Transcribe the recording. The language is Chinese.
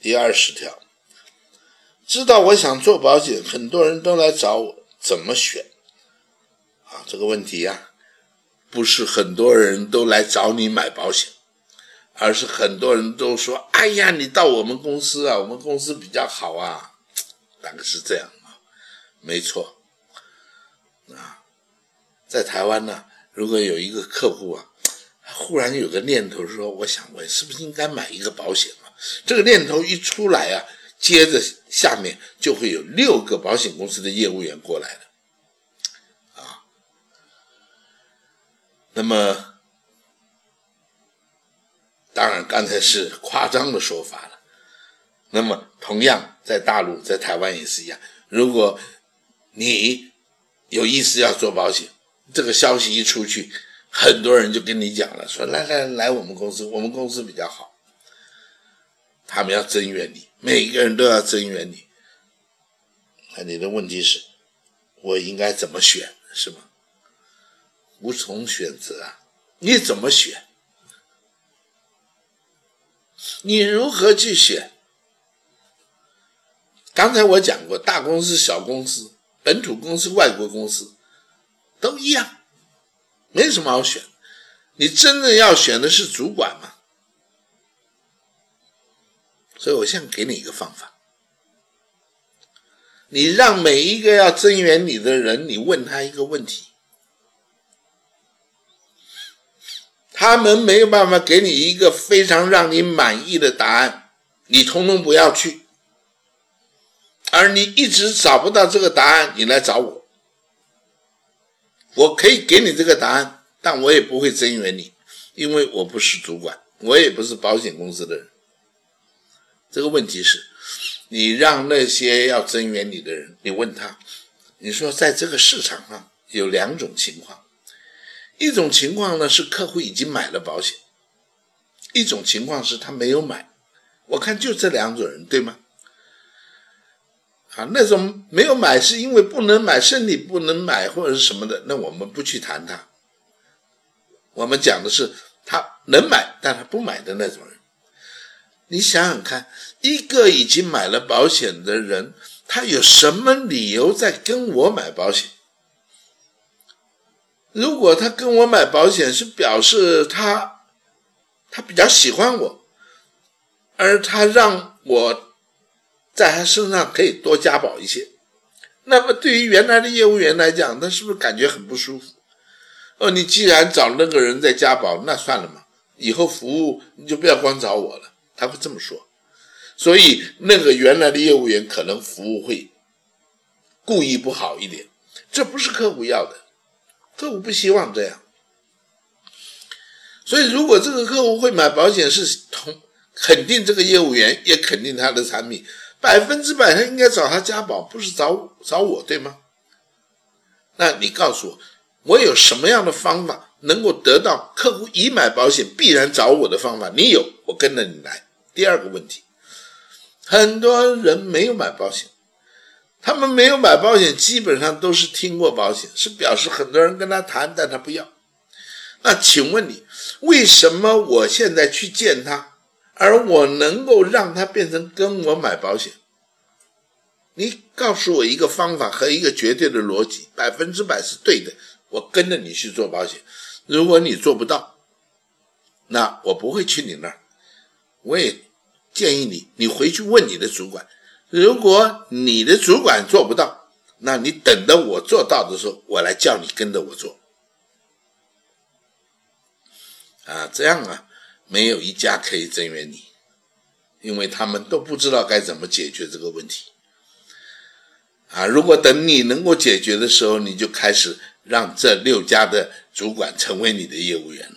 第二十条，知道我想做保险，很多人都来找我，怎么选？啊，这个问题呀，不是很多人都来找你买保险，而是很多人都说：“哎呀，你到我们公司啊，我们公司比较好啊。”大概是这样啊，没错。啊，在台湾呢，如果有一个客户啊，忽然有个念头说：“我想问，是不是应该买一个保险？”这个念头一出来啊，接着下面就会有六个保险公司的业务员过来了，啊，那么当然刚才是夸张的说法了。那么同样在大陆，在台湾也是一样。如果你有意思要做保险，这个消息一出去，很多人就跟你讲了，说来来来，我们公司，我们公司比较好。他们要增援你，每个人都要增援你。那你的问题是，我应该怎么选，是吗？无从选择啊！你怎么选？你如何去选？刚才我讲过，大公司、小公司、本土公司、外国公司都一样，没什么好选。你真正要选的是主管嘛？所以我现在给你一个方法，你让每一个要增援你的人，你问他一个问题，他们没有办法给你一个非常让你满意的答案，你通通不要去，而你一直找不到这个答案，你来找我，我可以给你这个答案，但我也不会增援你，因为我不是主管，我也不是保险公司的人。这个问题是，你让那些要增援你的人，你问他，你说在这个市场上有两种情况，一种情况呢是客户已经买了保险，一种情况是他没有买，我看就这两种人，对吗？啊，那种没有买是因为不能买，身体不能买或者是什么的，那我们不去谈他，我们讲的是他能买但他不买的那种人。你想想看，一个已经买了保险的人，他有什么理由在跟我买保险？如果他跟我买保险是表示他他比较喜欢我，而他让我在他身上可以多加保一些，那么对于原来的业务员来讲，他是不是感觉很不舒服？哦，你既然找那个人在加保，那算了嘛，以后服务你就不要光找我了。他会这么说，所以那个原来的业务员可能服务会故意不好一点，这不是客户要的，客户不希望这样。所以如果这个客户会买保险，是同肯定这个业务员，也肯定他的产品，百分之百他应该找他家保，不是找找我，对吗？那你告诉我，我有什么样的方法能够得到客户已买保险必然找我的方法？你有，我跟着你来。第二个问题，很多人没有买保险，他们没有买保险，基本上都是听过保险，是表示很多人跟他谈，但他不要。那请问你，为什么我现在去见他，而我能够让他变成跟我买保险？你告诉我一个方法和一个绝对的逻辑，百分之百是对的，我跟着你去做保险。如果你做不到，那我不会去你那儿。我也建议你，你回去问你的主管。如果你的主管做不到，那你等到我做到的时候，我来叫你跟着我做。啊，这样啊，没有一家可以增援你，因为他们都不知道该怎么解决这个问题。啊，如果等你能够解决的时候，你就开始让这六家的主管成为你的业务员。